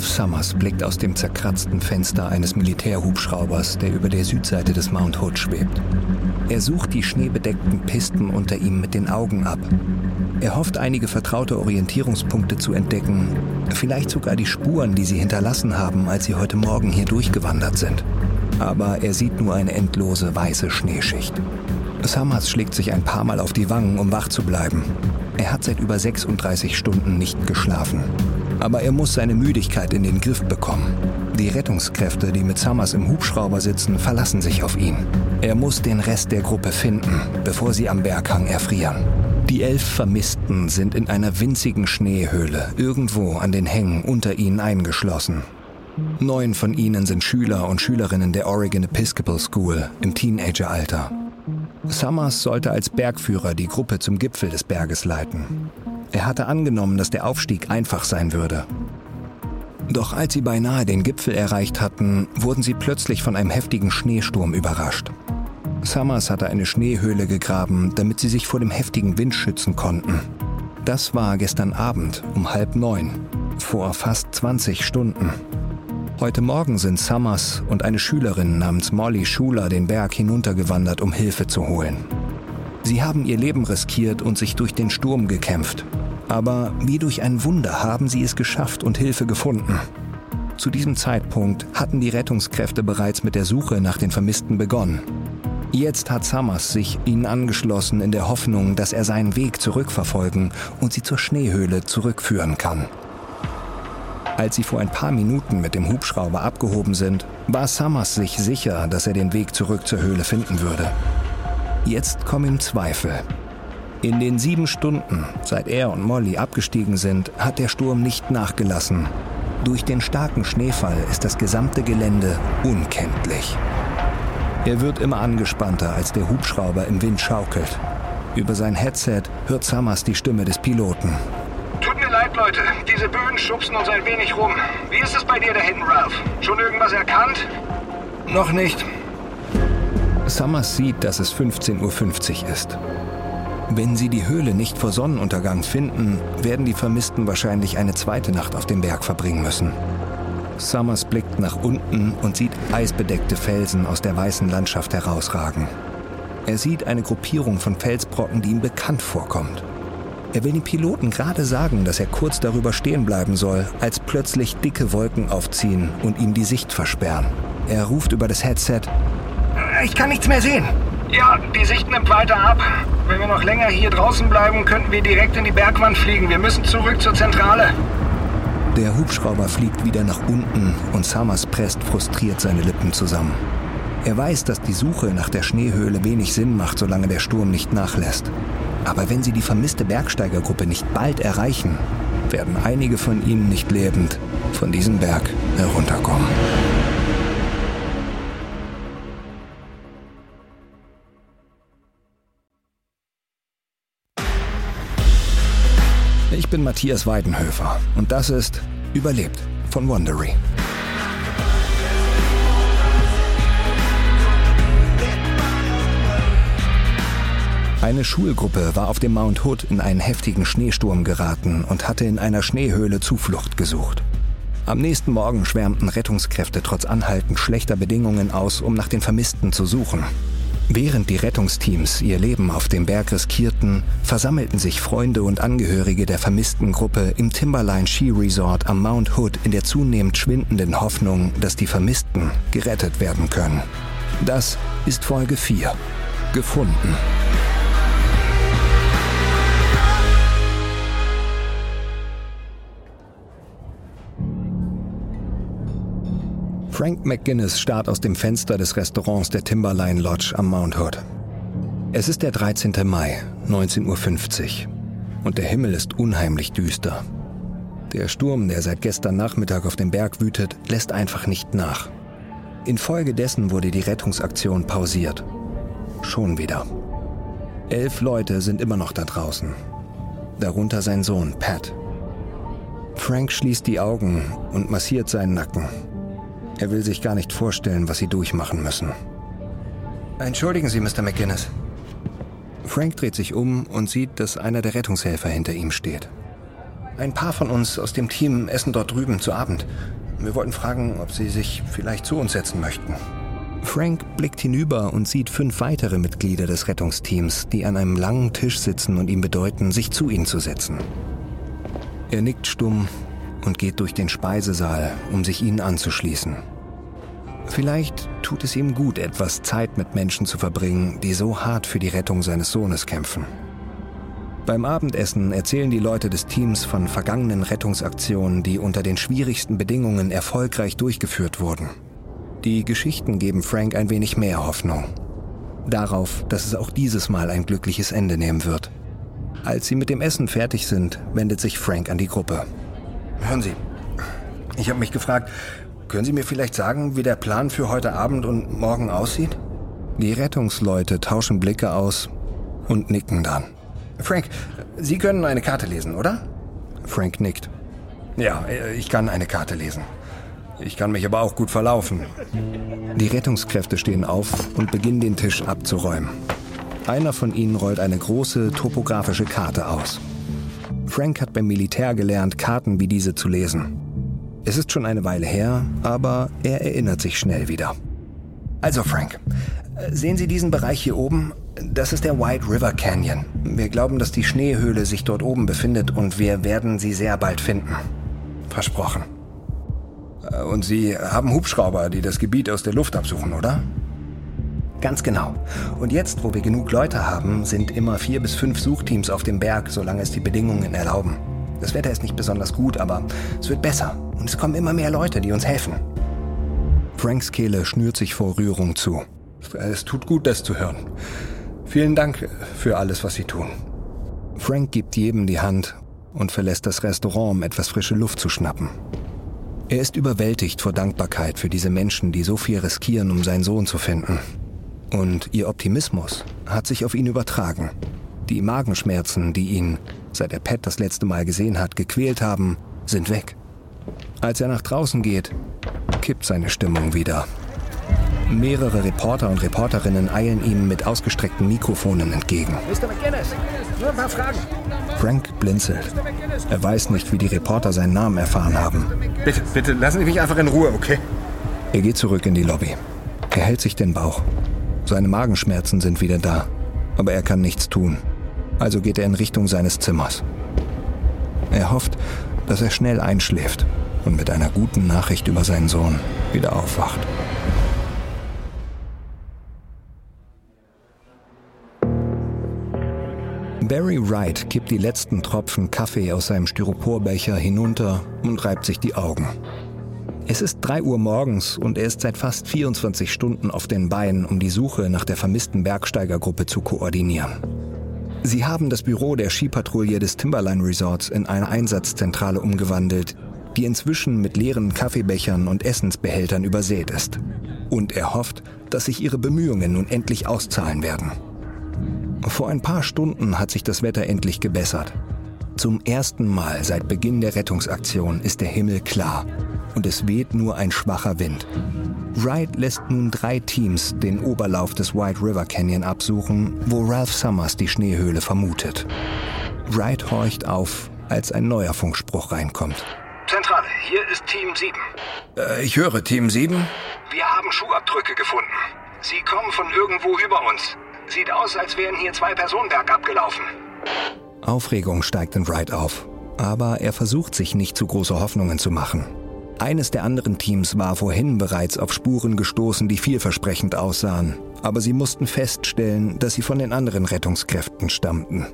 Ralph Summers blickt aus dem zerkratzten Fenster eines Militärhubschraubers, der über der Südseite des Mount Hood schwebt. Er sucht die schneebedeckten Pisten unter ihm mit den Augen ab. Er hofft, einige vertraute Orientierungspunkte zu entdecken, vielleicht sogar die Spuren, die sie hinterlassen haben, als sie heute Morgen hier durchgewandert sind. Aber er sieht nur eine endlose weiße Schneeschicht. Summers schlägt sich ein paar Mal auf die Wangen, um wach zu bleiben. Er hat seit über 36 Stunden nicht geschlafen. Aber er muss seine Müdigkeit in den Griff bekommen. Die Rettungskräfte, die mit Summers im Hubschrauber sitzen, verlassen sich auf ihn. Er muss den Rest der Gruppe finden, bevor sie am Berghang erfrieren. Die elf Vermissten sind in einer winzigen Schneehöhle irgendwo an den Hängen unter ihnen eingeschlossen. Neun von ihnen sind Schüler und Schülerinnen der Oregon Episcopal School im Teenageralter. Summers sollte als Bergführer die Gruppe zum Gipfel des Berges leiten. Er hatte angenommen, dass der Aufstieg einfach sein würde. Doch als sie beinahe den Gipfel erreicht hatten, wurden sie plötzlich von einem heftigen Schneesturm überrascht. Summers hatte eine Schneehöhle gegraben, damit sie sich vor dem heftigen Wind schützen konnten. Das war gestern Abend um halb neun, vor fast 20 Stunden. Heute Morgen sind Summers und eine Schülerin namens Molly Schuler den Berg hinuntergewandert, um Hilfe zu holen. Sie haben ihr Leben riskiert und sich durch den Sturm gekämpft. Aber wie durch ein Wunder haben sie es geschafft und Hilfe gefunden. Zu diesem Zeitpunkt hatten die Rettungskräfte bereits mit der Suche nach den Vermissten begonnen. Jetzt hat Summers sich ihnen angeschlossen in der Hoffnung, dass er seinen Weg zurückverfolgen und sie zur Schneehöhle zurückführen kann. Als sie vor ein paar Minuten mit dem Hubschrauber abgehoben sind, war Summers sich sicher, dass er den Weg zurück zur Höhle finden würde. Jetzt kommen ihm Zweifel. In den sieben Stunden, seit er und Molly abgestiegen sind, hat der Sturm nicht nachgelassen. Durch den starken Schneefall ist das gesamte Gelände unkenntlich. Er wird immer angespannter, als der Hubschrauber im Wind schaukelt. Über sein Headset hört Summers die Stimme des Piloten. Tut mir leid, Leute. Diese Böen schubsen uns ein wenig rum. Wie ist es bei dir da hinten, Ralph? Schon irgendwas erkannt? Noch nicht. Summers sieht, dass es 15.50 Uhr ist. Wenn sie die Höhle nicht vor Sonnenuntergang finden, werden die Vermissten wahrscheinlich eine zweite Nacht auf dem Berg verbringen müssen. Summers blickt nach unten und sieht eisbedeckte Felsen aus der weißen Landschaft herausragen. Er sieht eine Gruppierung von Felsbrocken, die ihm bekannt vorkommt. Er will dem Piloten gerade sagen, dass er kurz darüber stehen bleiben soll, als plötzlich dicke Wolken aufziehen und ihm die Sicht versperren. Er ruft über das Headset. Ich kann nichts mehr sehen. Ja, die Sicht nimmt weiter ab. Wenn wir noch länger hier draußen bleiben, könnten wir direkt in die Bergwand fliegen. Wir müssen zurück zur Zentrale. Der Hubschrauber fliegt wieder nach unten und Summers presst frustriert seine Lippen zusammen. Er weiß, dass die Suche nach der Schneehöhle wenig Sinn macht, solange der Sturm nicht nachlässt. Aber wenn sie die vermisste Bergsteigergruppe nicht bald erreichen, werden einige von ihnen nicht lebend von diesem Berg herunterkommen. Bin Matthias Weidenhöfer und das ist Überlebt von Wondery. Eine Schulgruppe war auf dem Mount Hood in einen heftigen Schneesturm geraten und hatte in einer Schneehöhle Zuflucht gesucht. Am nächsten Morgen schwärmten Rettungskräfte trotz anhaltend schlechter Bedingungen aus, um nach den Vermissten zu suchen. Während die Rettungsteams ihr Leben auf dem Berg riskierten, versammelten sich Freunde und Angehörige der vermissten Gruppe im Timberline Ski Resort am Mount Hood in der zunehmend schwindenden Hoffnung, dass die Vermissten gerettet werden können. Das ist Folge 4. Gefunden. Frank McGuinness starrt aus dem Fenster des Restaurants der Timberline Lodge am Mount Hood. Es ist der 13. Mai, 19.50 Uhr. Und der Himmel ist unheimlich düster. Der Sturm, der seit gestern Nachmittag auf dem Berg wütet, lässt einfach nicht nach. Infolgedessen wurde die Rettungsaktion pausiert. Schon wieder. Elf Leute sind immer noch da draußen. Darunter sein Sohn, Pat. Frank schließt die Augen und massiert seinen Nacken. Er will sich gar nicht vorstellen, was sie durchmachen müssen. Entschuldigen Sie, Mr. McGuinness. Frank dreht sich um und sieht, dass einer der Rettungshelfer hinter ihm steht. Ein paar von uns aus dem Team essen dort drüben zu Abend. Wir wollten fragen, ob Sie sich vielleicht zu uns setzen möchten. Frank blickt hinüber und sieht fünf weitere Mitglieder des Rettungsteams, die an einem langen Tisch sitzen und ihm bedeuten, sich zu ihnen zu setzen. Er nickt stumm und geht durch den Speisesaal, um sich ihnen anzuschließen. Vielleicht tut es ihm gut, etwas Zeit mit Menschen zu verbringen, die so hart für die Rettung seines Sohnes kämpfen. Beim Abendessen erzählen die Leute des Teams von vergangenen Rettungsaktionen, die unter den schwierigsten Bedingungen erfolgreich durchgeführt wurden. Die Geschichten geben Frank ein wenig mehr Hoffnung. Darauf, dass es auch dieses Mal ein glückliches Ende nehmen wird. Als sie mit dem Essen fertig sind, wendet sich Frank an die Gruppe. Hören Sie, ich habe mich gefragt, können Sie mir vielleicht sagen, wie der Plan für heute Abend und morgen aussieht? Die Rettungsleute tauschen Blicke aus und nicken dann. Frank, Sie können eine Karte lesen, oder? Frank nickt. Ja, ich kann eine Karte lesen. Ich kann mich aber auch gut verlaufen. Die Rettungskräfte stehen auf und beginnen den Tisch abzuräumen. Einer von ihnen rollt eine große topografische Karte aus. Frank hat beim Militär gelernt, Karten wie diese zu lesen. Es ist schon eine Weile her, aber er erinnert sich schnell wieder. Also Frank, sehen Sie diesen Bereich hier oben? Das ist der White River Canyon. Wir glauben, dass die Schneehöhle sich dort oben befindet und wir werden sie sehr bald finden. Versprochen. Äh, und Sie haben Hubschrauber, die das Gebiet aus der Luft absuchen, oder? Ganz genau. Und jetzt, wo wir genug Leute haben, sind immer vier bis fünf Suchteams auf dem Berg, solange es die Bedingungen erlauben. Das Wetter ist nicht besonders gut, aber es wird besser. Und es kommen immer mehr Leute, die uns helfen. Franks Kehle schnürt sich vor Rührung zu. Es tut gut, das zu hören. Vielen Dank für alles, was Sie tun. Frank gibt jedem die Hand und verlässt das Restaurant, um etwas frische Luft zu schnappen. Er ist überwältigt vor Dankbarkeit für diese Menschen, die so viel riskieren, um seinen Sohn zu finden. Und ihr Optimismus hat sich auf ihn übertragen. Die Magenschmerzen, die ihn, seit er Pat das letzte Mal gesehen hat, gequält haben, sind weg. Als er nach draußen geht, kippt seine Stimmung wieder. Mehrere Reporter und Reporterinnen eilen ihm mit ausgestreckten Mikrofonen entgegen. Mr. McGinnis, nur ein paar Fragen. Frank blinzelt. Er weiß nicht, wie die Reporter seinen Namen erfahren haben. Bitte, bitte, lassen Sie mich einfach in Ruhe, okay? Er geht zurück in die Lobby. Er hält sich den Bauch. Seine Magenschmerzen sind wieder da, aber er kann nichts tun. Also geht er in Richtung seines Zimmers. Er hofft, dass er schnell einschläft und mit einer guten Nachricht über seinen Sohn wieder aufwacht. Barry Wright kippt die letzten Tropfen Kaffee aus seinem Styroporbecher hinunter und reibt sich die Augen. Es ist 3 Uhr morgens und er ist seit fast 24 Stunden auf den Beinen, um die Suche nach der vermissten Bergsteigergruppe zu koordinieren. Sie haben das Büro der Skipatrouille des Timberline Resorts in eine Einsatzzentrale umgewandelt, die inzwischen mit leeren Kaffeebechern und Essensbehältern übersät ist. Und er hofft, dass sich ihre Bemühungen nun endlich auszahlen werden. Vor ein paar Stunden hat sich das Wetter endlich gebessert. Zum ersten Mal seit Beginn der Rettungsaktion ist der Himmel klar und es weht nur ein schwacher Wind. Wright lässt nun drei Teams den Oberlauf des White River Canyon absuchen, wo Ralph Summers die Schneehöhle vermutet. Wright horcht auf, als ein neuer Funkspruch reinkommt. Zentrale, hier ist Team 7. Äh, ich höre Team 7. Wir haben Schuhabdrücke gefunden. Sie kommen von irgendwo über uns. Sieht aus, als wären hier zwei Personen bergab gelaufen. Aufregung steigt in Wright auf. Aber er versucht sich nicht zu große Hoffnungen zu machen. Eines der anderen Teams war vorhin bereits auf Spuren gestoßen, die vielversprechend aussahen. Aber sie mussten feststellen, dass sie von den anderen Rettungskräften stammten.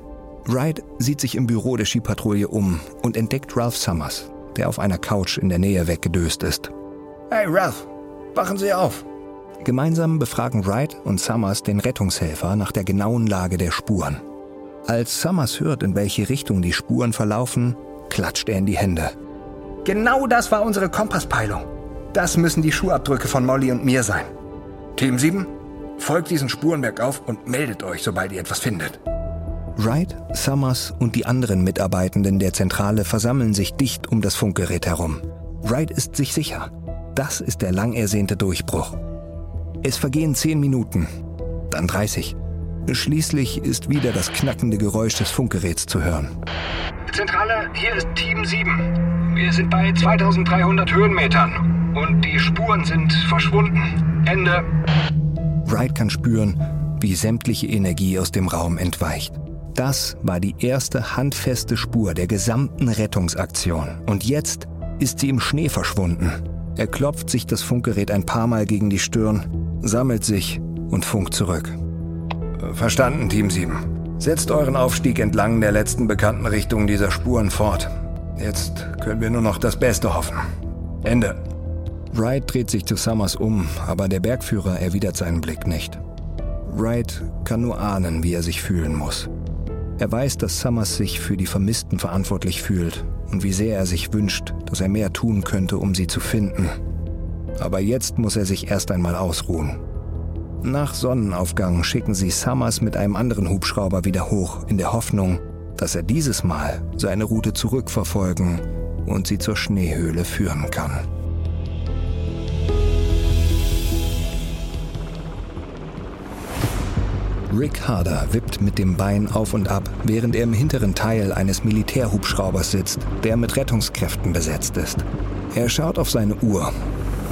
Wright sieht sich im Büro der Skipatrouille um und entdeckt Ralph Summers, der auf einer Couch in der Nähe weggedöst ist. Hey Ralph, wachen Sie auf. Gemeinsam befragen Wright und Summers den Rettungshelfer nach der genauen Lage der Spuren. Als Summers hört, in welche Richtung die Spuren verlaufen, klatscht er in die Hände. Genau das war unsere Kompasspeilung. Das müssen die Schuhabdrücke von Molly und mir sein. Team 7, folgt diesen Spuren bergauf und meldet euch, sobald ihr etwas findet. Wright, Summers und die anderen Mitarbeitenden der Zentrale versammeln sich dicht um das Funkgerät herum. Wright ist sich sicher. Das ist der lang ersehnte Durchbruch. Es vergehen zehn Minuten, dann 30. Schließlich ist wieder das knackende Geräusch des Funkgeräts zu hören. Zentrale, hier ist Team 7. Wir sind bei 2300 Höhenmetern und die Spuren sind verschwunden. Ende. Wright kann spüren, wie sämtliche Energie aus dem Raum entweicht. Das war die erste handfeste Spur der gesamten Rettungsaktion. Und jetzt ist sie im Schnee verschwunden. Er klopft sich das Funkgerät ein paar Mal gegen die Stirn, sammelt sich und funkt zurück. Verstanden, Team 7. Setzt euren Aufstieg entlang der letzten bekannten Richtung dieser Spuren fort. Jetzt können wir nur noch das Beste hoffen. Ende. Wright dreht sich zu Summers um, aber der Bergführer erwidert seinen Blick nicht. Wright kann nur ahnen, wie er sich fühlen muss. Er weiß, dass Summers sich für die Vermissten verantwortlich fühlt und wie sehr er sich wünscht, dass er mehr tun könnte, um sie zu finden. Aber jetzt muss er sich erst einmal ausruhen. Nach Sonnenaufgang schicken sie Summers mit einem anderen Hubschrauber wieder hoch, in der Hoffnung, dass er dieses Mal seine Route zurückverfolgen und sie zur Schneehöhle führen kann. Rick Harder wippt mit dem Bein auf und ab, während er im hinteren Teil eines Militärhubschraubers sitzt, der mit Rettungskräften besetzt ist. Er schaut auf seine Uhr.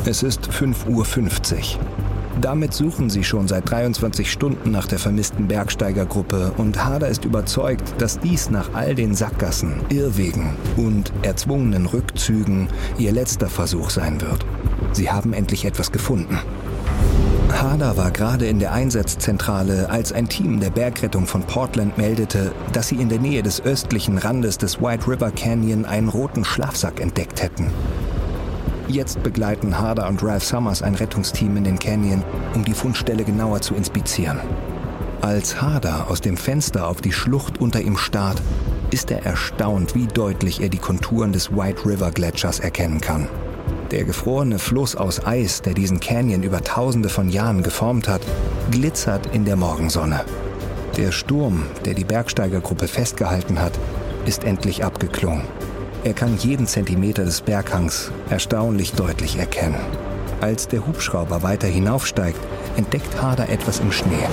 Es ist 5.50 Uhr. Damit suchen sie schon seit 23 Stunden nach der vermissten Bergsteigergruppe und Harder ist überzeugt, dass dies nach all den Sackgassen, Irrwegen und erzwungenen Rückzügen ihr letzter Versuch sein wird. Sie haben endlich etwas gefunden. Harder war gerade in der Einsatzzentrale, als ein Team der Bergrettung von Portland meldete, dass sie in der Nähe des östlichen Randes des White River Canyon einen roten Schlafsack entdeckt hätten. Jetzt begleiten Harder und Ralph Summers ein Rettungsteam in den Canyon, um die Fundstelle genauer zu inspizieren. Als Harder aus dem Fenster auf die Schlucht unter ihm starrt, ist er erstaunt, wie deutlich er die Konturen des White River Gletschers erkennen kann. Der gefrorene Fluss aus Eis, der diesen Canyon über tausende von Jahren geformt hat, glitzert in der Morgensonne. Der Sturm, der die Bergsteigergruppe festgehalten hat, ist endlich abgeklungen. Er kann jeden Zentimeter des Berghangs erstaunlich deutlich erkennen. Als der Hubschrauber weiter hinaufsteigt, entdeckt Harder etwas im Schnee.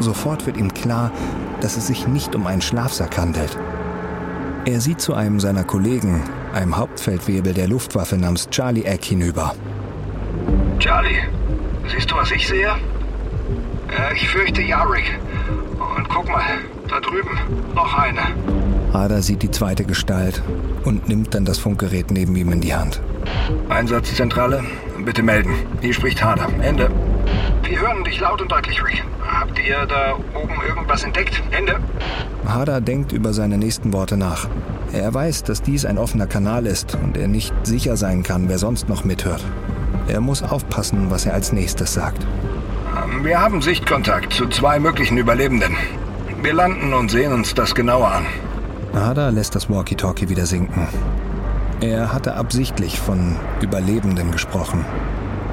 Sofort wird ihm klar, dass es sich nicht um einen Schlafsack handelt. Er sieht zu einem seiner Kollegen, einem Hauptfeldwebel der Luftwaffe namens Charlie Eck hinüber. Charlie, siehst du, was ich sehe? Äh, ich fürchte ja. Und guck mal, da drüben noch eine. Ada sieht die zweite Gestalt und nimmt dann das Funkgerät neben ihm in die Hand. Einsatzzentrale, bitte melden. Hier spricht Hader. Ende. Wir hören dich laut und deutlich, Rick. Habt ihr da oben irgendwas entdeckt? Ende. Hader denkt über seine nächsten Worte nach. Er weiß, dass dies ein offener Kanal ist und er nicht sicher sein kann, wer sonst noch mithört. Er muss aufpassen, was er als nächstes sagt. Wir haben Sichtkontakt zu zwei möglichen Überlebenden. Wir landen und sehen uns das genauer an. Hader lässt das Walkie-Talkie wieder sinken. Er hatte absichtlich von Überlebenden gesprochen.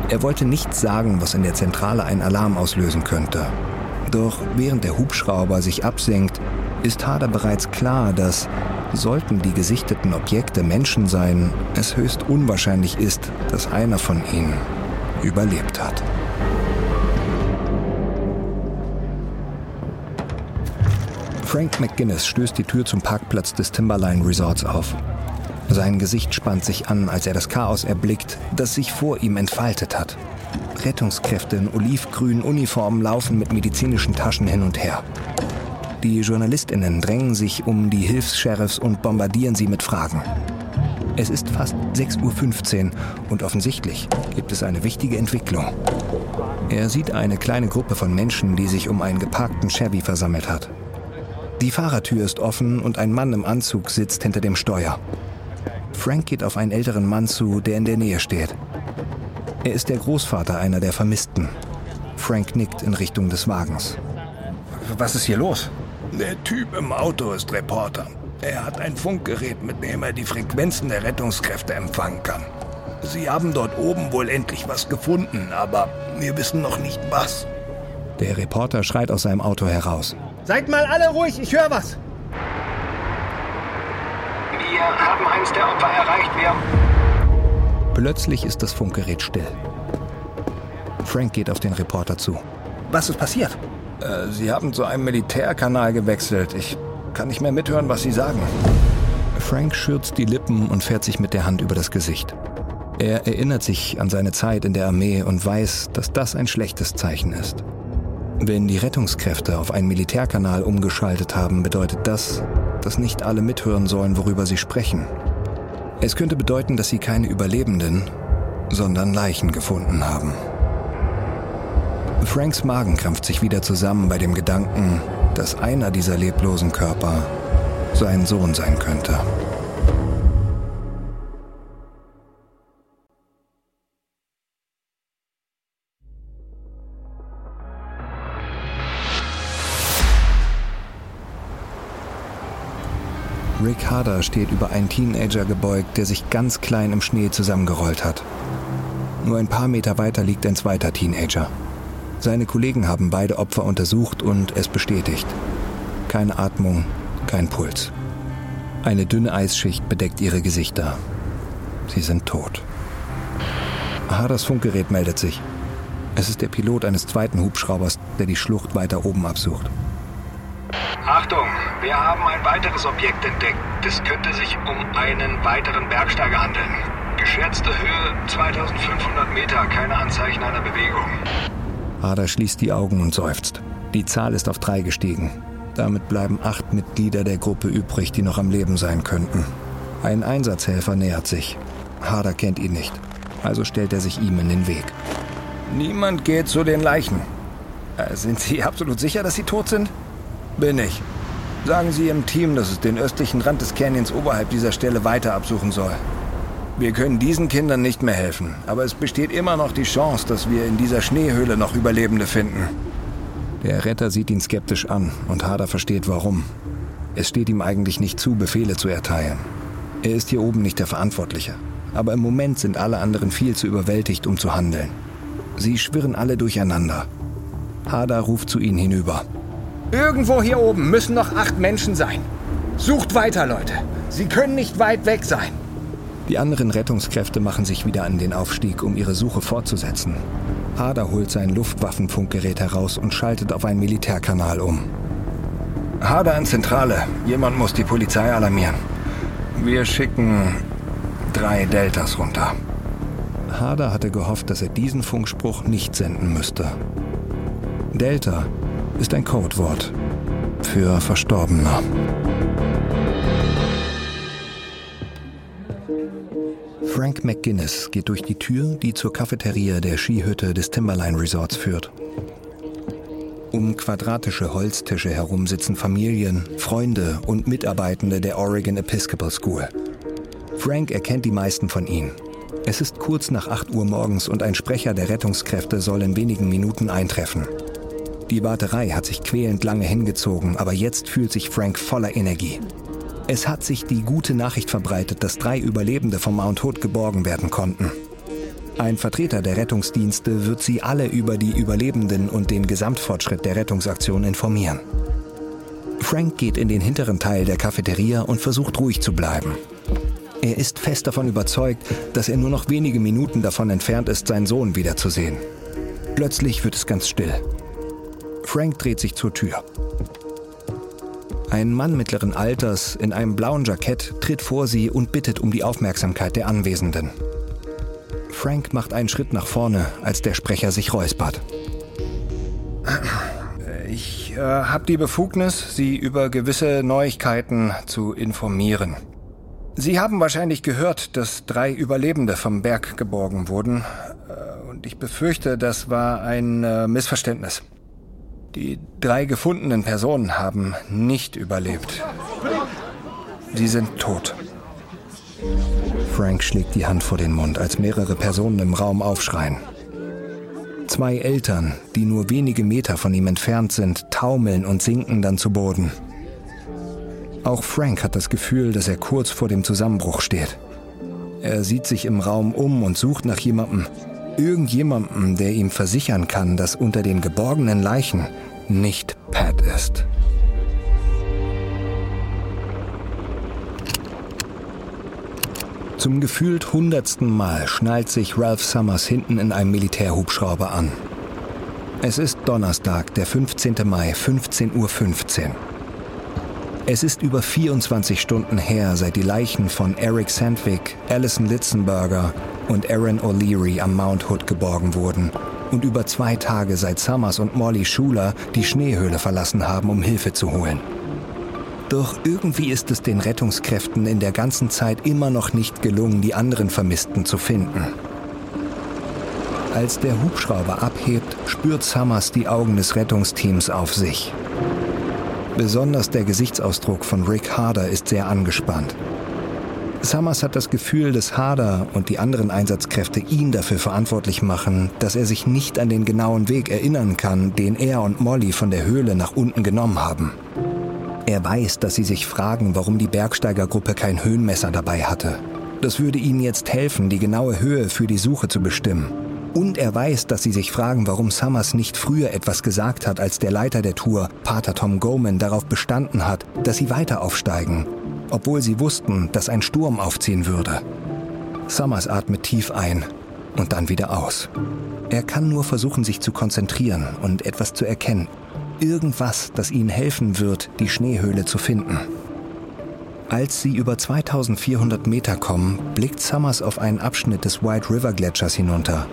Er wollte nichts sagen, was in der Zentrale einen Alarm auslösen könnte. Doch während der Hubschrauber sich absenkt, ist Hader bereits klar, dass Sollten die gesichteten Objekte Menschen sein, es höchst unwahrscheinlich ist, dass einer von ihnen überlebt hat. Frank McGuinness stößt die Tür zum Parkplatz des Timberline Resorts auf. Sein Gesicht spannt sich an, als er das Chaos erblickt, das sich vor ihm entfaltet hat. Rettungskräfte in olivgrünen Uniformen laufen mit medizinischen Taschen hin und her. Die JournalistInnen drängen sich um die Hilfs-Sheriffs und bombardieren sie mit Fragen. Es ist fast 6.15 Uhr und offensichtlich gibt es eine wichtige Entwicklung. Er sieht eine kleine Gruppe von Menschen, die sich um einen geparkten Chevy versammelt hat. Die Fahrertür ist offen und ein Mann im Anzug sitzt hinter dem Steuer. Frank geht auf einen älteren Mann zu, der in der Nähe steht. Er ist der Großvater einer der Vermissten. Frank nickt in Richtung des Wagens. Was ist hier los? Der Typ im Auto ist Reporter. Er hat ein Funkgerät, mit dem er die Frequenzen der Rettungskräfte empfangen kann. Sie haben dort oben wohl endlich was gefunden, aber wir wissen noch nicht was. Der Reporter schreit aus seinem Auto heraus. Seid mal alle ruhig, ich höre was. Wir haben eins der Opfer erreicht, wir... Plötzlich ist das Funkgerät still. Frank geht auf den Reporter zu. Was ist passiert? Äh, Sie haben zu einem Militärkanal gewechselt. Ich kann nicht mehr mithören, was Sie sagen. Frank schürzt die Lippen und fährt sich mit der Hand über das Gesicht. Er erinnert sich an seine Zeit in der Armee und weiß, dass das ein schlechtes Zeichen ist. Wenn die Rettungskräfte auf einen Militärkanal umgeschaltet haben, bedeutet das, dass nicht alle mithören sollen, worüber sie sprechen. Es könnte bedeuten, dass sie keine Überlebenden, sondern Leichen gefunden haben. Franks Magen krampft sich wieder zusammen bei dem Gedanken, dass einer dieser leblosen Körper sein Sohn sein könnte. Rick Harder steht über einen Teenager gebeugt, der sich ganz klein im Schnee zusammengerollt hat. Nur ein paar Meter weiter liegt ein zweiter Teenager. Seine Kollegen haben beide Opfer untersucht und es bestätigt. Keine Atmung, kein Puls. Eine dünne Eisschicht bedeckt ihre Gesichter. Sie sind tot. Harders Funkgerät meldet sich. Es ist der Pilot eines zweiten Hubschraubers, der die Schlucht weiter oben absucht. Achtung, wir haben ein weiteres Objekt entdeckt. Es könnte sich um einen weiteren Bergsteiger handeln. Geschätzte Höhe 2500 Meter, keine Anzeichen einer Bewegung. Ada schließt die Augen und seufzt. Die Zahl ist auf drei gestiegen. Damit bleiben acht Mitglieder der Gruppe übrig, die noch am Leben sein könnten. Ein Einsatzhelfer nähert sich. Harder kennt ihn nicht, also stellt er sich ihm in den Weg. Niemand geht zu den Leichen. Äh, sind Sie absolut sicher, dass sie tot sind? Bin ich. Sagen Sie Ihrem Team, dass es den östlichen Rand des Canyons oberhalb dieser Stelle weiter absuchen soll. Wir können diesen Kindern nicht mehr helfen, aber es besteht immer noch die Chance, dass wir in dieser Schneehöhle noch Überlebende finden. Der Retter sieht ihn skeptisch an und Hader versteht warum. Es steht ihm eigentlich nicht zu, Befehle zu erteilen. Er ist hier oben nicht der Verantwortliche. Aber im Moment sind alle anderen viel zu überwältigt, um zu handeln. Sie schwirren alle durcheinander. Hader ruft zu ihnen hinüber. Irgendwo hier oben müssen noch acht Menschen sein. Sucht weiter, Leute. Sie können nicht weit weg sein. Die anderen Rettungskräfte machen sich wieder an den Aufstieg, um ihre Suche fortzusetzen. Hader holt sein Luftwaffenfunkgerät heraus und schaltet auf einen Militärkanal um. Hader in Zentrale. Jemand muss die Polizei alarmieren. Wir schicken drei Deltas runter. Hader hatte gehofft, dass er diesen Funkspruch nicht senden müsste. Delta ist ein Codewort für Verstorbener. Frank McGuinness geht durch die Tür, die zur Cafeteria der Skihütte des Timberline Resorts führt. Um quadratische Holztische herum sitzen Familien, Freunde und Mitarbeitende der Oregon Episcopal School. Frank erkennt die meisten von ihnen. Es ist kurz nach 8 Uhr morgens und ein Sprecher der Rettungskräfte soll in wenigen Minuten eintreffen. Die Warterei hat sich quälend lange hingezogen, aber jetzt fühlt sich Frank voller Energie. Es hat sich die gute Nachricht verbreitet, dass drei Überlebende vom Mount Hood geborgen werden konnten. Ein Vertreter der Rettungsdienste wird sie alle über die Überlebenden und den Gesamtfortschritt der Rettungsaktion informieren. Frank geht in den hinteren Teil der Cafeteria und versucht ruhig zu bleiben. Er ist fest davon überzeugt, dass er nur noch wenige Minuten davon entfernt ist, seinen Sohn wiederzusehen. Plötzlich wird es ganz still. Frank dreht sich zur Tür. Ein Mann mittleren Alters in einem blauen Jackett tritt vor sie und bittet um die Aufmerksamkeit der Anwesenden. Frank macht einen Schritt nach vorne, als der Sprecher sich räuspert. Ich äh, habe die Befugnis, Sie über gewisse Neuigkeiten zu informieren. Sie haben wahrscheinlich gehört, dass drei Überlebende vom Berg geborgen wurden. Äh, und ich befürchte, das war ein äh, Missverständnis. Die drei gefundenen Personen haben nicht überlebt. Sie sind tot. Frank schlägt die Hand vor den Mund, als mehrere Personen im Raum aufschreien. Zwei Eltern, die nur wenige Meter von ihm entfernt sind, taumeln und sinken dann zu Boden. Auch Frank hat das Gefühl, dass er kurz vor dem Zusammenbruch steht. Er sieht sich im Raum um und sucht nach jemandem, irgendjemandem, der ihm versichern kann, dass unter den geborgenen Leichen nicht Pat ist. Zum gefühlt hundertsten Mal schnallt sich Ralph Summers hinten in einem Militärhubschrauber an. Es ist Donnerstag, der 15. Mai, 15.15 Uhr. Es ist über 24 Stunden her, seit die Leichen von Eric Sandvik, Alison Litzenberger und Aaron O'Leary am Mount Hood geborgen wurden. Und über zwei Tage seit Summers und Molly Schuler die Schneehöhle verlassen haben, um Hilfe zu holen. Doch irgendwie ist es den Rettungskräften in der ganzen Zeit immer noch nicht gelungen, die anderen Vermissten zu finden. Als der Hubschrauber abhebt, spürt Summers die Augen des Rettungsteams auf sich. Besonders der Gesichtsausdruck von Rick Harder ist sehr angespannt. Summers hat das Gefühl, dass Harder und die anderen Einsatzkräfte ihn dafür verantwortlich machen, dass er sich nicht an den genauen Weg erinnern kann, den er und Molly von der Höhle nach unten genommen haben. Er weiß, dass sie sich fragen, warum die Bergsteigergruppe kein Höhenmesser dabei hatte. Das würde ihnen jetzt helfen, die genaue Höhe für die Suche zu bestimmen. Und er weiß, dass sie sich fragen, warum Summers nicht früher etwas gesagt hat, als der Leiter der Tour, Pater Tom Goman, darauf bestanden hat, dass sie weiter aufsteigen, obwohl sie wussten, dass ein Sturm aufziehen würde. Summers atmet tief ein und dann wieder aus. Er kann nur versuchen, sich zu konzentrieren und etwas zu erkennen. Irgendwas, das ihnen helfen wird, die Schneehöhle zu finden. Als sie über 2400 Meter kommen, blickt Summers auf einen Abschnitt des White River Gletschers hinunter.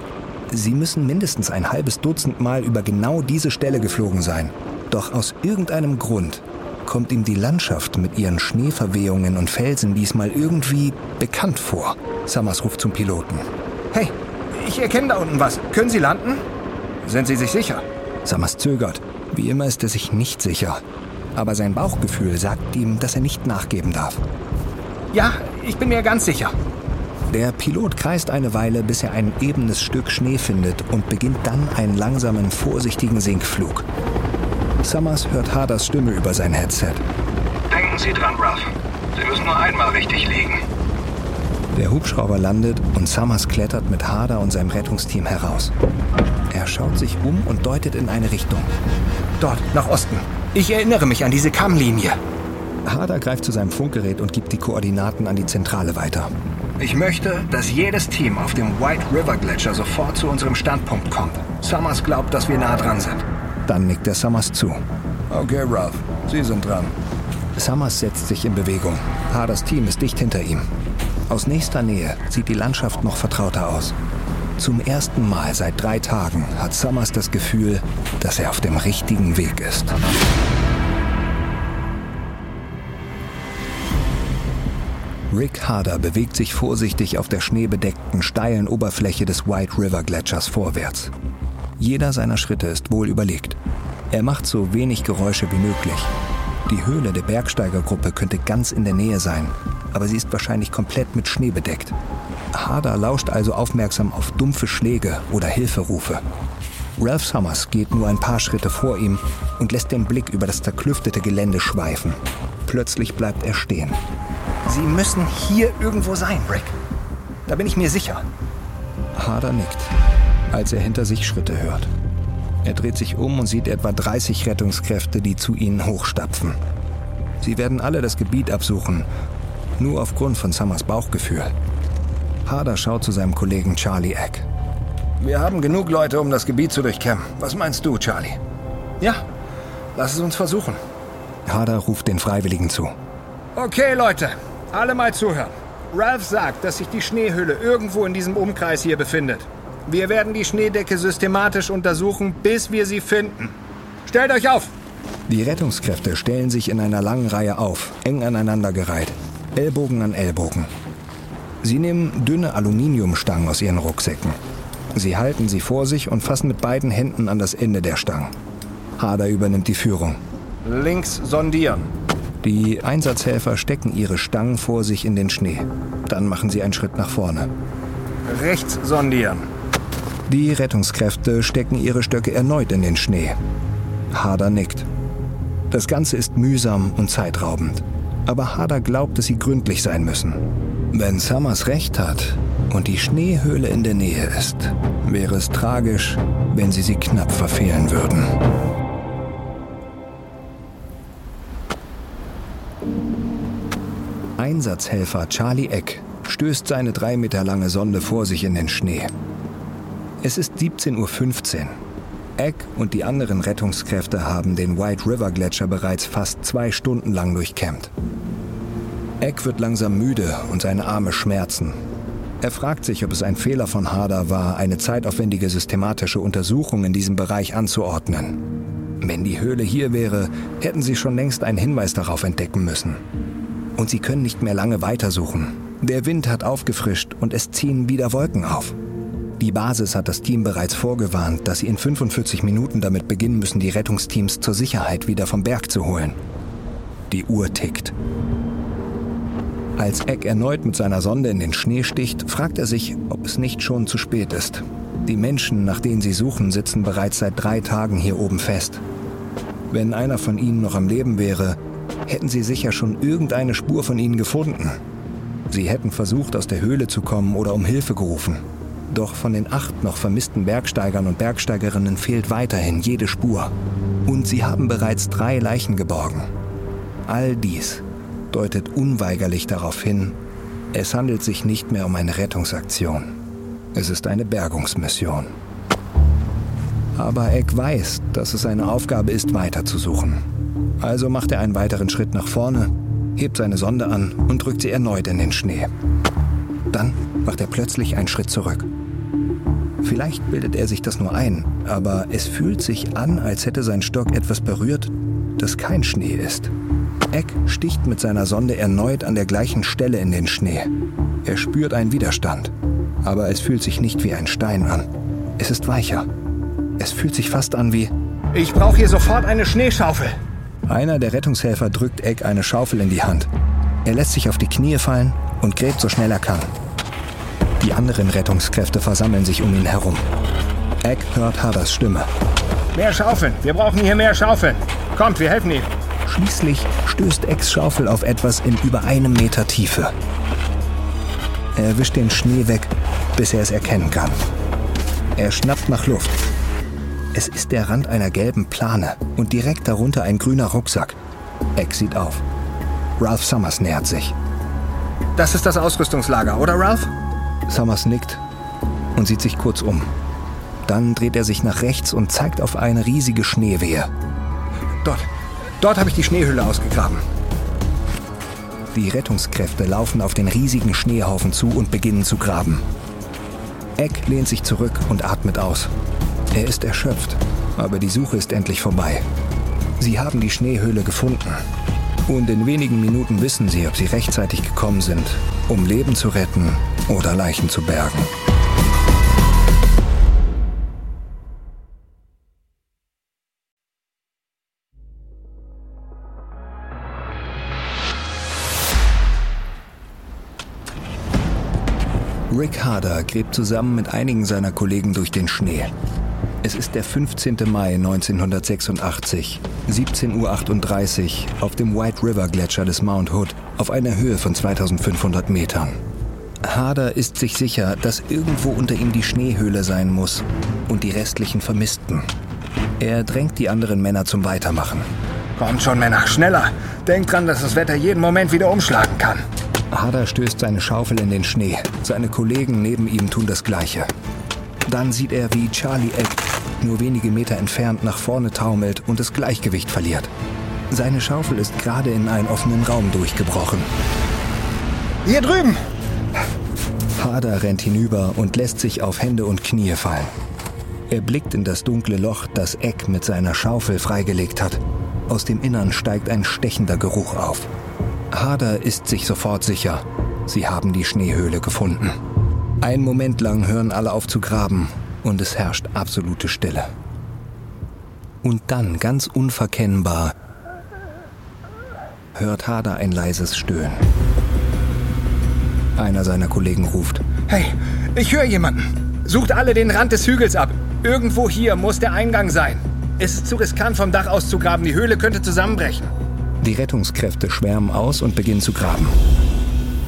Sie müssen mindestens ein halbes Dutzend Mal über genau diese Stelle geflogen sein. Doch aus irgendeinem Grund kommt ihm die Landschaft mit ihren Schneeverwehungen und Felsen diesmal irgendwie bekannt vor. Summers ruft zum Piloten. Hey, ich erkenne da unten was. Können Sie landen? Sind Sie sich sicher? Summers zögert. Wie immer ist er sich nicht sicher. Aber sein Bauchgefühl sagt ihm, dass er nicht nachgeben darf. Ja, ich bin mir ganz sicher. Der Pilot kreist eine Weile, bis er ein ebenes Stück Schnee findet und beginnt dann einen langsamen, vorsichtigen Sinkflug. Summers hört Harders Stimme über sein Headset. Denken Sie dran, Ruff. Sie müssen nur einmal richtig liegen. Der Hubschrauber landet und Summers klettert mit Harder und seinem Rettungsteam heraus. Er schaut sich um und deutet in eine Richtung. Dort, nach Osten. Ich erinnere mich an diese Kammlinie. Harder greift zu seinem Funkgerät und gibt die Koordinaten an die Zentrale weiter. Ich möchte, dass jedes Team auf dem White River Gletscher sofort zu unserem Standpunkt kommt. Summers glaubt, dass wir nah dran sind. Dann nickt er Summers zu. Okay, Ralph, Sie sind dran. Summers setzt sich in Bewegung. Harders Team ist dicht hinter ihm. Aus nächster Nähe sieht die Landschaft noch vertrauter aus. Zum ersten Mal seit drei Tagen hat Summers das Gefühl, dass er auf dem richtigen Weg ist. Rick Harder bewegt sich vorsichtig auf der schneebedeckten, steilen Oberfläche des White River Gletschers vorwärts. Jeder seiner Schritte ist wohl überlegt. Er macht so wenig Geräusche wie möglich. Die Höhle der Bergsteigergruppe könnte ganz in der Nähe sein, aber sie ist wahrscheinlich komplett mit Schnee bedeckt. Harder lauscht also aufmerksam auf dumpfe Schläge oder Hilferufe. Ralph Summers geht nur ein paar Schritte vor ihm und lässt den Blick über das zerklüftete Gelände schweifen. Plötzlich bleibt er stehen. Sie müssen hier irgendwo sein, Rick. Da bin ich mir sicher. Harder nickt, als er hinter sich Schritte hört. Er dreht sich um und sieht etwa 30 Rettungskräfte, die zu ihnen hochstapfen. Sie werden alle das Gebiet absuchen, nur aufgrund von Summers Bauchgefühl. Harder schaut zu seinem Kollegen Charlie Eck. Wir haben genug Leute, um das Gebiet zu durchkämmen. Was meinst du, Charlie? Ja, lass es uns versuchen. Harder ruft den Freiwilligen zu. Okay, Leute, alle mal zuhören. Ralph sagt, dass sich die Schneehülle irgendwo in diesem Umkreis hier befindet. Wir werden die Schneedecke systematisch untersuchen, bis wir sie finden. Stellt euch auf! Die Rettungskräfte stellen sich in einer langen Reihe auf, eng aneinandergereiht, Ellbogen an Ellbogen. Sie nehmen dünne Aluminiumstangen aus ihren Rucksäcken. Sie halten sie vor sich und fassen mit beiden Händen an das Ende der Stangen. Harder übernimmt die Führung. Links sondieren. Die Einsatzhelfer stecken ihre Stangen vor sich in den Schnee. Dann machen sie einen Schritt nach vorne. Rechts sondieren. Die Rettungskräfte stecken ihre Stöcke erneut in den Schnee. Harder nickt. Das Ganze ist mühsam und zeitraubend. Aber Harder glaubt, dass sie gründlich sein müssen. Wenn Summers recht hat und die Schneehöhle in der Nähe ist, wäre es tragisch, wenn sie sie knapp verfehlen würden. Einsatzhelfer Charlie Eck stößt seine drei Meter lange Sonde vor sich in den Schnee. Es ist 17.15 Uhr. Egg und die anderen Rettungskräfte haben den White River Gletscher bereits fast zwei Stunden lang durchkämmt. Egg wird langsam müde und seine Arme schmerzen. Er fragt sich, ob es ein Fehler von Harder war, eine zeitaufwendige systematische Untersuchung in diesem Bereich anzuordnen. Wenn die Höhle hier wäre, hätten sie schon längst einen Hinweis darauf entdecken müssen. Und sie können nicht mehr lange weitersuchen. Der Wind hat aufgefrischt und es ziehen wieder Wolken auf. Die Basis hat das Team bereits vorgewarnt, dass sie in 45 Minuten damit beginnen müssen, die Rettungsteams zur Sicherheit wieder vom Berg zu holen. Die Uhr tickt. Als Eck erneut mit seiner Sonde in den Schnee sticht, fragt er sich, ob es nicht schon zu spät ist. Die Menschen, nach denen sie suchen, sitzen bereits seit drei Tagen hier oben fest. Wenn einer von ihnen noch am Leben wäre, hätten sie sicher schon irgendeine Spur von ihnen gefunden. Sie hätten versucht, aus der Höhle zu kommen oder um Hilfe gerufen. Doch von den acht noch vermissten Bergsteigern und Bergsteigerinnen fehlt weiterhin jede Spur. Und sie haben bereits drei Leichen geborgen. All dies deutet unweigerlich darauf hin, es handelt sich nicht mehr um eine Rettungsaktion. Es ist eine Bergungsmission. Aber Eck weiß, dass es seine Aufgabe ist, weiterzusuchen. Also macht er einen weiteren Schritt nach vorne, hebt seine Sonde an und drückt sie erneut in den Schnee. Dann macht er plötzlich einen Schritt zurück. Vielleicht bildet er sich das nur ein, aber es fühlt sich an, als hätte sein Stock etwas berührt, das kein Schnee ist. Eck sticht mit seiner Sonde erneut an der gleichen Stelle in den Schnee. Er spürt einen Widerstand, aber es fühlt sich nicht wie ein Stein an. Es ist weicher. Es fühlt sich fast an wie... Ich brauche hier sofort eine Schneeschaufel. Einer der Rettungshelfer drückt Eck eine Schaufel in die Hand. Er lässt sich auf die Knie fallen und gräbt so schnell er kann. Die anderen Rettungskräfte versammeln sich um ihn herum. Eck hört Harders Stimme. Mehr Schaufeln. Wir brauchen hier mehr Schaufeln. Kommt, wir helfen ihm. Schließlich stößt Ecks Schaufel auf etwas in über einem Meter Tiefe. Er wischt den Schnee weg, bis er es erkennen kann. Er schnappt nach Luft. Es ist der Rand einer gelben Plane und direkt darunter ein grüner Rucksack. Eck sieht auf. Ralph Summers nähert sich. Das ist das Ausrüstungslager, oder Ralph? Summers nickt und sieht sich kurz um. Dann dreht er sich nach rechts und zeigt auf eine riesige Schneewehe. Dort, dort habe ich die Schneehülle ausgegraben. Die Rettungskräfte laufen auf den riesigen Schneehaufen zu und beginnen zu graben. Eck lehnt sich zurück und atmet aus. Er ist erschöpft, aber die Suche ist endlich vorbei. Sie haben die Schneehöhle gefunden. Und in wenigen Minuten wissen sie, ob sie rechtzeitig gekommen sind, um Leben zu retten oder Leichen zu bergen. Rick Harder gräbt zusammen mit einigen seiner Kollegen durch den Schnee. Es ist der 15. Mai 1986, 17.38 Uhr auf dem White River Gletscher des Mount Hood auf einer Höhe von 2500 Metern. Harder ist sich sicher, dass irgendwo unter ihm die Schneehöhle sein muss und die restlichen Vermissten. Er drängt die anderen Männer zum Weitermachen. Kommt schon, Männer, schneller! Denkt dran, dass das Wetter jeden Moment wieder umschlagen kann. Harder stößt seine Schaufel in den Schnee. Seine Kollegen neben ihm tun das Gleiche. Dann sieht er, wie Charlie Egg nur wenige Meter entfernt nach vorne taumelt und das Gleichgewicht verliert. Seine Schaufel ist gerade in einen offenen Raum durchgebrochen. Hier drüben! Harder rennt hinüber und lässt sich auf Hände und Knie fallen. Er blickt in das dunkle Loch, das Eck mit seiner Schaufel freigelegt hat. Aus dem Innern steigt ein stechender Geruch auf. Harder ist sich sofort sicher. Sie haben die Schneehöhle gefunden. Einen Moment lang hören alle auf zu graben und es herrscht absolute Stille. Und dann, ganz unverkennbar, hört Harder ein leises Stöhnen. Einer seiner Kollegen ruft. Hey, ich höre jemanden. Sucht alle den Rand des Hügels ab. Irgendwo hier muss der Eingang sein. Es ist zu riskant, vom Dach aus zu graben. Die Höhle könnte zusammenbrechen. Die Rettungskräfte schwärmen aus und beginnen zu graben.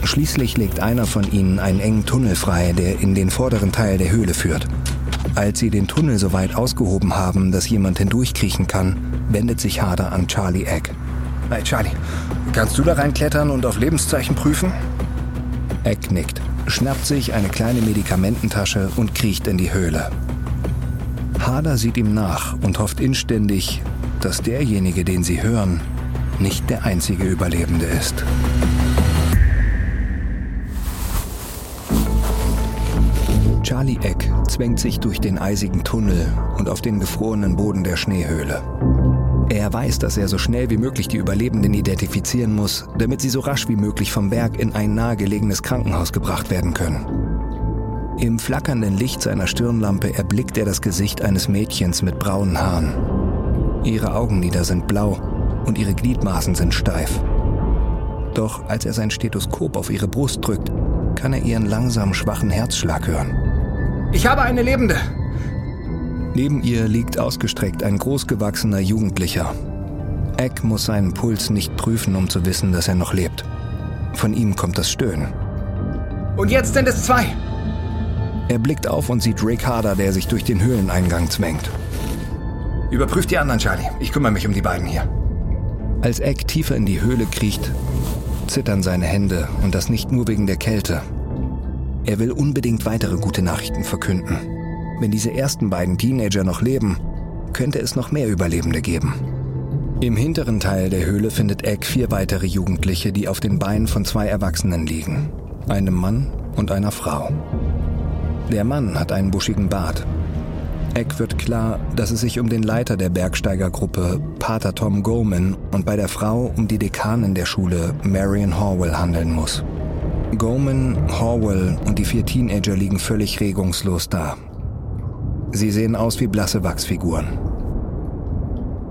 Schließlich legt einer von ihnen einen engen Tunnel frei, der in den vorderen Teil der Höhle führt. Als sie den Tunnel so weit ausgehoben haben, dass jemand hindurchkriechen kann, wendet sich Harder an Charlie Egg. Hey Charlie, kannst du da reinklettern und auf Lebenszeichen prüfen? Egg nickt, schnappt sich eine kleine Medikamententasche und kriecht in die Höhle. Hader sieht ihm nach und hofft inständig, dass derjenige, den sie hören, nicht der einzige Überlebende ist. Charlie Eck zwängt sich durch den eisigen Tunnel und auf den gefrorenen Boden der Schneehöhle. Er weiß, dass er so schnell wie möglich die Überlebenden identifizieren muss, damit sie so rasch wie möglich vom Berg in ein nahegelegenes Krankenhaus gebracht werden können. Im flackernden Licht seiner Stirnlampe erblickt er das Gesicht eines Mädchens mit braunen Haaren. Ihre Augenlider sind blau und ihre Gliedmaßen sind steif. Doch als er sein Stethoskop auf ihre Brust drückt, kann er ihren langsam schwachen Herzschlag hören. Ich habe eine Lebende! Neben ihr liegt ausgestreckt ein großgewachsener Jugendlicher. Eck muss seinen Puls nicht prüfen, um zu wissen, dass er noch lebt. Von ihm kommt das Stöhnen. Und jetzt sind es zwei! Er blickt auf und sieht Rick Harder, der sich durch den Höhleneingang zwängt. Überprüf die anderen, Charlie. Ich kümmere mich um die beiden hier. Als Eck tiefer in die Höhle kriecht, zittern seine Hände und das nicht nur wegen der Kälte. Er will unbedingt weitere gute Nachrichten verkünden. Wenn diese ersten beiden Teenager noch leben, könnte es noch mehr Überlebende geben. Im hinteren Teil der Höhle findet Eck vier weitere Jugendliche, die auf den Beinen von zwei Erwachsenen liegen. Einem Mann und einer Frau. Der Mann hat einen buschigen Bart. Eck wird klar, dass es sich um den Leiter der Bergsteigergruppe, Pater Tom Goman, und bei der Frau um die Dekanin der Schule, Marion Horwell, handeln muss. Goman, Horwell und die vier Teenager liegen völlig regungslos da. Sie sehen aus wie blasse Wachsfiguren.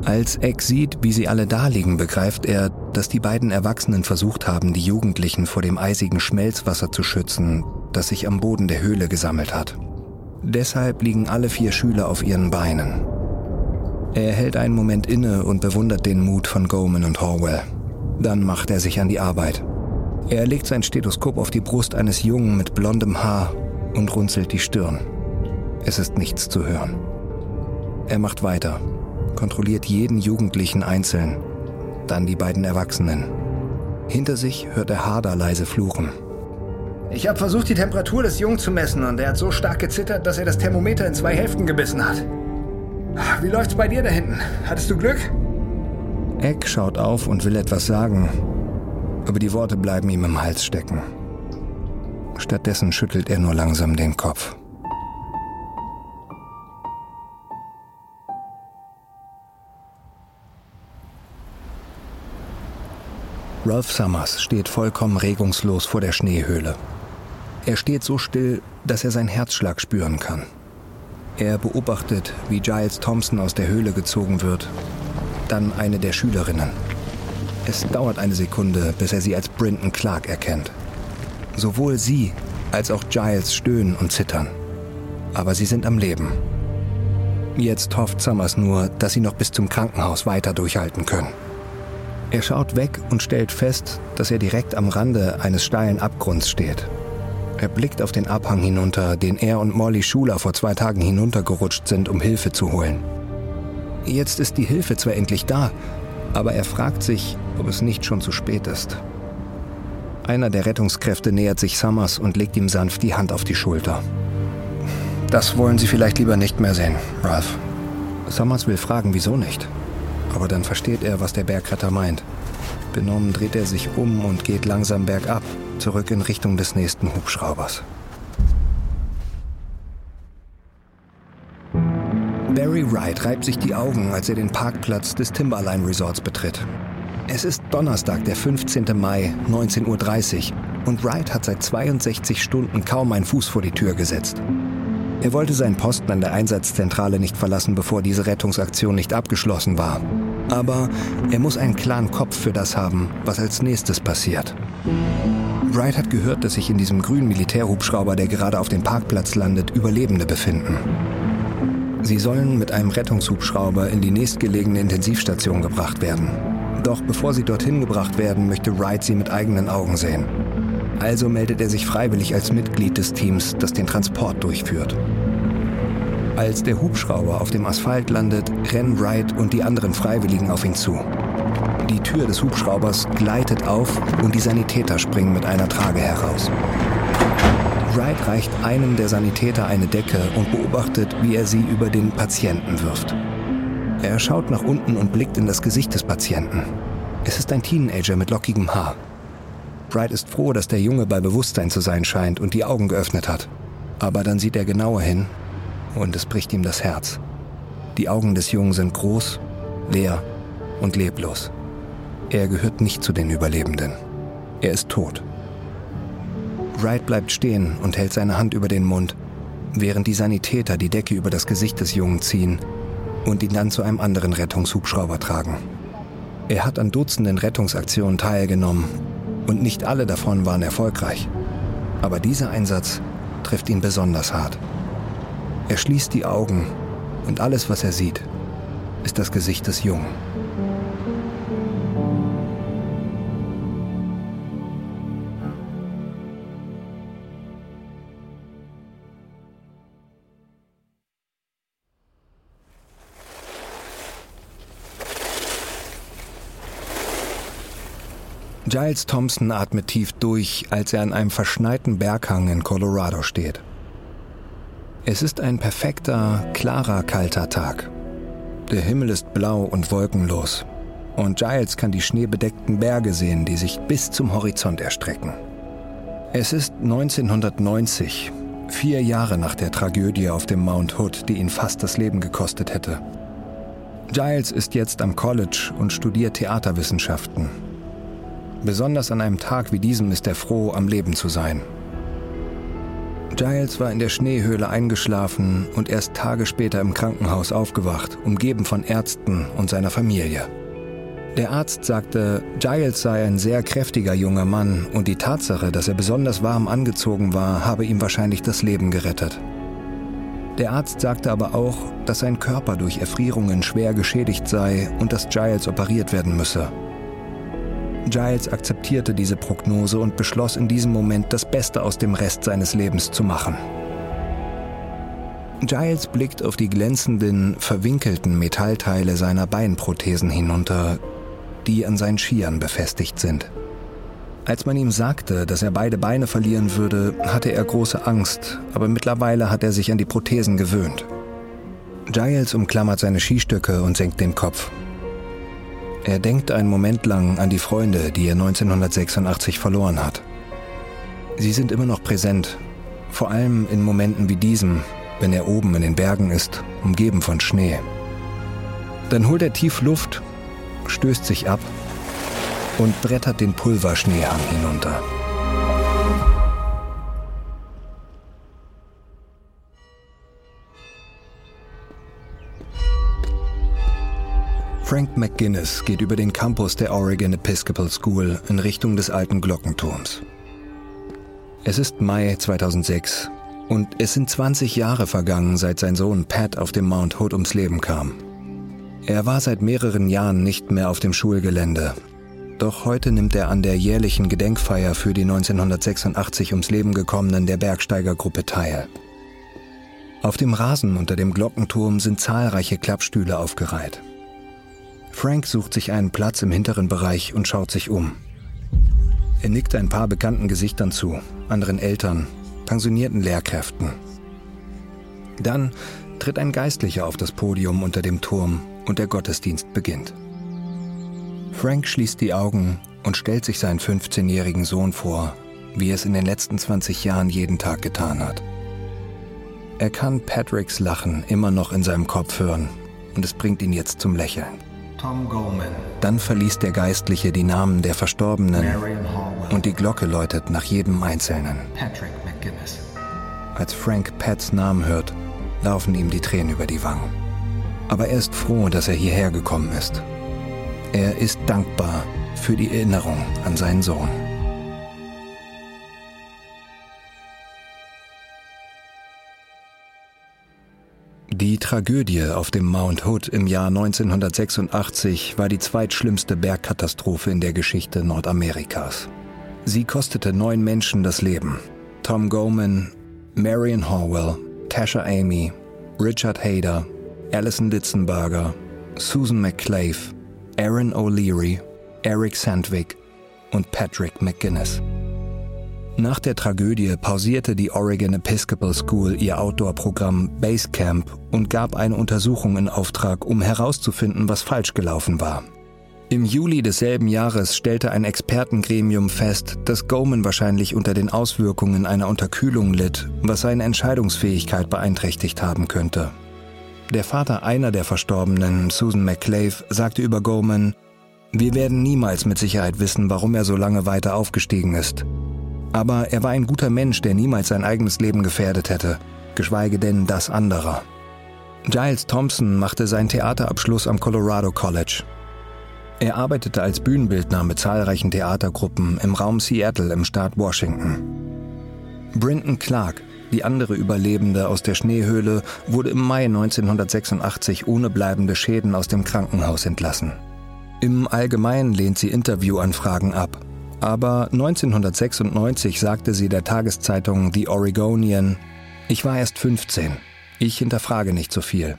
Als Eck sieht, wie sie alle da liegen, begreift er, dass die beiden Erwachsenen versucht haben, die Jugendlichen vor dem eisigen Schmelzwasser zu schützen, das sich am Boden der Höhle gesammelt hat. Deshalb liegen alle vier Schüler auf ihren Beinen. Er hält einen Moment inne und bewundert den Mut von Goman und Horwell. Dann macht er sich an die Arbeit. Er legt sein Stethoskop auf die Brust eines Jungen mit blondem Haar und runzelt die Stirn. Es ist nichts zu hören. Er macht weiter, kontrolliert jeden Jugendlichen einzeln, dann die beiden Erwachsenen. Hinter sich hört er Harder leise fluchen. Ich habe versucht, die Temperatur des Jungen zu messen und er hat so stark gezittert, dass er das Thermometer in zwei Hälften gebissen hat. Wie läuft's bei dir da hinten? Hattest du Glück? Eck schaut auf und will etwas sagen, aber die Worte bleiben ihm im Hals stecken. Stattdessen schüttelt er nur langsam den Kopf. Ralph Summers steht vollkommen regungslos vor der Schneehöhle. Er steht so still, dass er seinen Herzschlag spüren kann. Er beobachtet, wie Giles Thompson aus der Höhle gezogen wird, dann eine der Schülerinnen. Es dauert eine Sekunde, bis er sie als Brinton Clark erkennt. Sowohl sie als auch Giles stöhnen und zittern. Aber sie sind am Leben. Jetzt hofft Summers nur, dass sie noch bis zum Krankenhaus weiter durchhalten können. Er schaut weg und stellt fest, dass er direkt am Rande eines steilen Abgrunds steht. Er blickt auf den Abhang hinunter, den er und Molly Schuler vor zwei Tagen hinuntergerutscht sind, um Hilfe zu holen. Jetzt ist die Hilfe zwar endlich da, aber er fragt sich, ob es nicht schon zu spät ist. Einer der Rettungskräfte nähert sich Summers und legt ihm sanft die Hand auf die Schulter. Das wollen Sie vielleicht lieber nicht mehr sehen, Ralph. Summers will fragen, wieso nicht. Aber dann versteht er, was der Bergretter meint. Benommen dreht er sich um und geht langsam bergab, zurück in Richtung des nächsten Hubschraubers. Barry Wright reibt sich die Augen, als er den Parkplatz des Timberline Resorts betritt. Es ist Donnerstag, der 15. Mai, 19.30 Uhr und Wright hat seit 62 Stunden kaum einen Fuß vor die Tür gesetzt. Er wollte seinen Posten an der Einsatzzentrale nicht verlassen, bevor diese Rettungsaktion nicht abgeschlossen war. Aber er muss einen klaren Kopf für das haben, was als nächstes passiert. Wright hat gehört, dass sich in diesem grünen Militärhubschrauber, der gerade auf dem Parkplatz landet, Überlebende befinden. Sie sollen mit einem Rettungshubschrauber in die nächstgelegene Intensivstation gebracht werden. Doch bevor sie dorthin gebracht werden, möchte Wright sie mit eigenen Augen sehen. Also meldet er sich freiwillig als Mitglied des Teams, das den Transport durchführt. Als der Hubschrauber auf dem Asphalt landet, rennen Wright und die anderen Freiwilligen auf ihn zu. Die Tür des Hubschraubers gleitet auf und die Sanitäter springen mit einer Trage heraus. Wright reicht einem der Sanitäter eine Decke und beobachtet, wie er sie über den Patienten wirft. Er schaut nach unten und blickt in das Gesicht des Patienten. Es ist ein Teenager mit lockigem Haar. Bright ist froh, dass der Junge bei Bewusstsein zu sein scheint und die Augen geöffnet hat. Aber dann sieht er genauer hin und es bricht ihm das Herz. Die Augen des Jungen sind groß, leer und leblos. Er gehört nicht zu den Überlebenden. Er ist tot. Wright bleibt stehen und hält seine Hand über den Mund, während die Sanitäter die Decke über das Gesicht des Jungen ziehen und ihn dann zu einem anderen Rettungshubschrauber tragen. Er hat an Dutzenden Rettungsaktionen teilgenommen und nicht alle davon waren erfolgreich. Aber dieser Einsatz trifft ihn besonders hart. Er schließt die Augen und alles, was er sieht, ist das Gesicht des Jungen. Giles Thompson atmet tief durch, als er an einem verschneiten Berghang in Colorado steht. Es ist ein perfekter, klarer, kalter Tag. Der Himmel ist blau und wolkenlos. Und Giles kann die schneebedeckten Berge sehen, die sich bis zum Horizont erstrecken. Es ist 1990, vier Jahre nach der Tragödie auf dem Mount Hood, die ihn fast das Leben gekostet hätte. Giles ist jetzt am College und studiert Theaterwissenschaften Besonders an einem Tag wie diesem ist er froh, am Leben zu sein. Giles war in der Schneehöhle eingeschlafen und erst Tage später im Krankenhaus aufgewacht, umgeben von Ärzten und seiner Familie. Der Arzt sagte, Giles sei ein sehr kräftiger junger Mann und die Tatsache, dass er besonders warm angezogen war, habe ihm wahrscheinlich das Leben gerettet. Der Arzt sagte aber auch, dass sein Körper durch Erfrierungen schwer geschädigt sei und dass Giles operiert werden müsse. Giles akzeptierte diese Prognose und beschloss in diesem Moment, das Beste aus dem Rest seines Lebens zu machen. Giles blickt auf die glänzenden, verwinkelten Metallteile seiner Beinprothesen hinunter, die an seinen Skiern befestigt sind. Als man ihm sagte, dass er beide Beine verlieren würde, hatte er große Angst, aber mittlerweile hat er sich an die Prothesen gewöhnt. Giles umklammert seine Skistöcke und senkt den Kopf. Er denkt einen Moment lang an die Freunde, die er 1986 verloren hat. Sie sind immer noch präsent, vor allem in Momenten wie diesem, wenn er oben in den Bergen ist, umgeben von Schnee. Dann holt er tief Luft, stößt sich ab und brettert den Pulverschneehang hinunter. Frank McGuinness geht über den Campus der Oregon Episcopal School in Richtung des alten Glockenturms. Es ist Mai 2006 und es sind 20 Jahre vergangen, seit sein Sohn Pat auf dem Mount Hood ums Leben kam. Er war seit mehreren Jahren nicht mehr auf dem Schulgelände. Doch heute nimmt er an der jährlichen Gedenkfeier für die 1986 ums Leben gekommenen der Bergsteigergruppe teil. Auf dem Rasen unter dem Glockenturm sind zahlreiche Klappstühle aufgereiht. Frank sucht sich einen Platz im hinteren Bereich und schaut sich um. Er nickt ein paar bekannten Gesichtern zu, anderen Eltern, pensionierten Lehrkräften. Dann tritt ein Geistlicher auf das Podium unter dem Turm und der Gottesdienst beginnt. Frank schließt die Augen und stellt sich seinen 15-jährigen Sohn vor, wie er es in den letzten 20 Jahren jeden Tag getan hat. Er kann Patricks Lachen immer noch in seinem Kopf hören und es bringt ihn jetzt zum Lächeln. Dann verliest der Geistliche die Namen der Verstorbenen und die Glocke läutet nach jedem Einzelnen. Als Frank Pats Namen hört, laufen ihm die Tränen über die Wangen. Aber er ist froh, dass er hierher gekommen ist. Er ist dankbar für die Erinnerung an seinen Sohn. Die Tragödie auf dem Mount Hood im Jahr 1986 war die zweitschlimmste Bergkatastrophe in der Geschichte Nordamerikas. Sie kostete neun Menschen das Leben. Tom Goman, Marion Horwell, Tasha Amy, Richard Hayder, Alison Litzenberger, Susan McClave, Aaron O'Leary, Eric Sandvik und Patrick McGuinness. Nach der Tragödie pausierte die Oregon Episcopal School ihr Outdoor-Programm Basecamp und gab eine Untersuchung in Auftrag, um herauszufinden, was falsch gelaufen war. Im Juli desselben Jahres stellte ein Expertengremium fest, dass Goman wahrscheinlich unter den Auswirkungen einer Unterkühlung litt, was seine Entscheidungsfähigkeit beeinträchtigt haben könnte. Der Vater einer der Verstorbenen, Susan McClave, sagte über Goman, wir werden niemals mit Sicherheit wissen, warum er so lange weiter aufgestiegen ist. Aber er war ein guter Mensch, der niemals sein eigenes Leben gefährdet hätte, geschweige denn das anderer. Giles Thompson machte seinen Theaterabschluss am Colorado College. Er arbeitete als Bühnenbildner mit zahlreichen Theatergruppen im Raum Seattle im Staat Washington. Brinton Clark, die andere Überlebende aus der Schneehöhle, wurde im Mai 1986 ohne bleibende Schäden aus dem Krankenhaus entlassen. Im Allgemeinen lehnt sie Interviewanfragen ab aber 1996 sagte sie der Tageszeitung The Oregonian, ich war erst 15. Ich hinterfrage nicht so viel.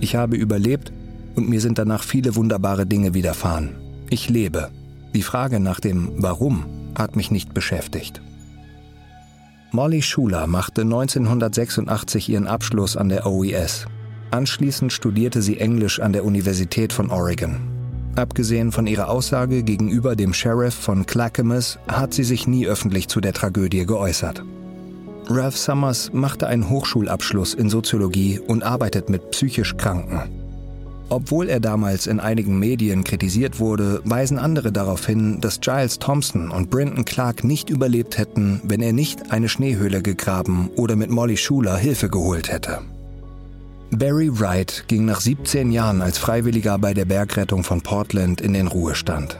Ich habe überlebt und mir sind danach viele wunderbare Dinge widerfahren. Ich lebe. Die Frage nach dem Warum hat mich nicht beschäftigt. Molly Schuler machte 1986 ihren Abschluss an der OES. Anschließend studierte sie Englisch an der Universität von Oregon. Abgesehen von ihrer Aussage gegenüber dem Sheriff von Clackamas hat sie sich nie öffentlich zu der Tragödie geäußert. Ralph Summers machte einen Hochschulabschluss in Soziologie und arbeitet mit psychisch Kranken. Obwohl er damals in einigen Medien kritisiert wurde, weisen andere darauf hin, dass Giles Thompson und Brenton Clark nicht überlebt hätten, wenn er nicht eine Schneehöhle gegraben oder mit Molly Schuler Hilfe geholt hätte. Barry Wright ging nach 17 Jahren als Freiwilliger bei der Bergrettung von Portland in den Ruhestand.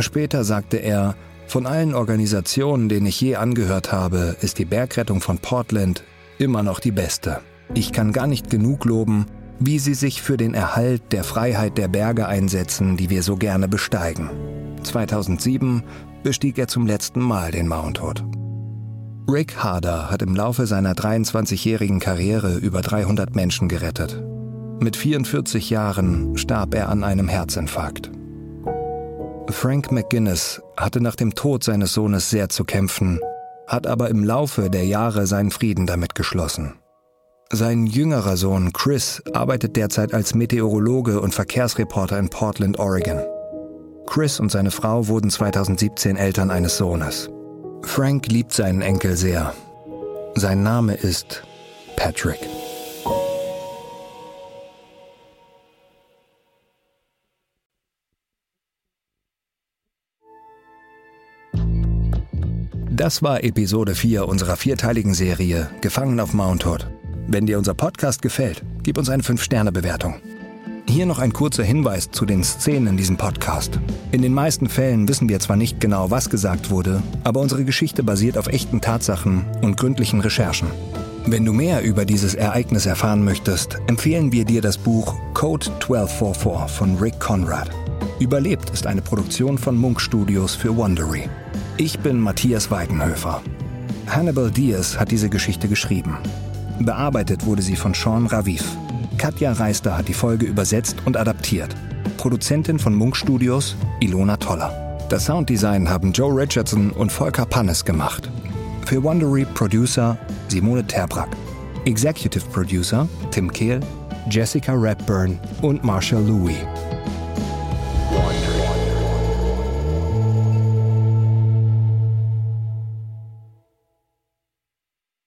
Später sagte er, von allen Organisationen, denen ich je angehört habe, ist die Bergrettung von Portland immer noch die beste. Ich kann gar nicht genug loben, wie sie sich für den Erhalt der Freiheit der Berge einsetzen, die wir so gerne besteigen. 2007 bestieg er zum letzten Mal den Mount Hood. Rick Harder hat im Laufe seiner 23-jährigen Karriere über 300 Menschen gerettet. Mit 44 Jahren starb er an einem Herzinfarkt. Frank McGuinness hatte nach dem Tod seines Sohnes sehr zu kämpfen, hat aber im Laufe der Jahre seinen Frieden damit geschlossen. Sein jüngerer Sohn Chris arbeitet derzeit als Meteorologe und Verkehrsreporter in Portland, Oregon. Chris und seine Frau wurden 2017 Eltern eines Sohnes. Frank liebt seinen Enkel sehr. Sein Name ist Patrick. Das war Episode 4 unserer vierteiligen Serie Gefangen auf Mount Hood. Wenn dir unser Podcast gefällt, gib uns eine 5-Sterne-Bewertung. Hier noch ein kurzer Hinweis zu den Szenen in diesem Podcast. In den meisten Fällen wissen wir zwar nicht genau, was gesagt wurde, aber unsere Geschichte basiert auf echten Tatsachen und gründlichen Recherchen. Wenn du mehr über dieses Ereignis erfahren möchtest, empfehlen wir dir das Buch Code 1244 von Rick Conrad. Überlebt ist eine Produktion von Munk Studios für Wondery. Ich bin Matthias Weidenhöfer. Hannibal Diaz hat diese Geschichte geschrieben. Bearbeitet wurde sie von Sean Raviv. Katja Reister hat die Folge übersetzt und adaptiert. Produzentin von Munk Studios Ilona Toller. Das Sounddesign haben Joe Richardson und Volker Pannes gemacht. Für Wondery Producer Simone Terbrack. Executive Producer Tim Kehl, Jessica Redburn und Marshall Louis.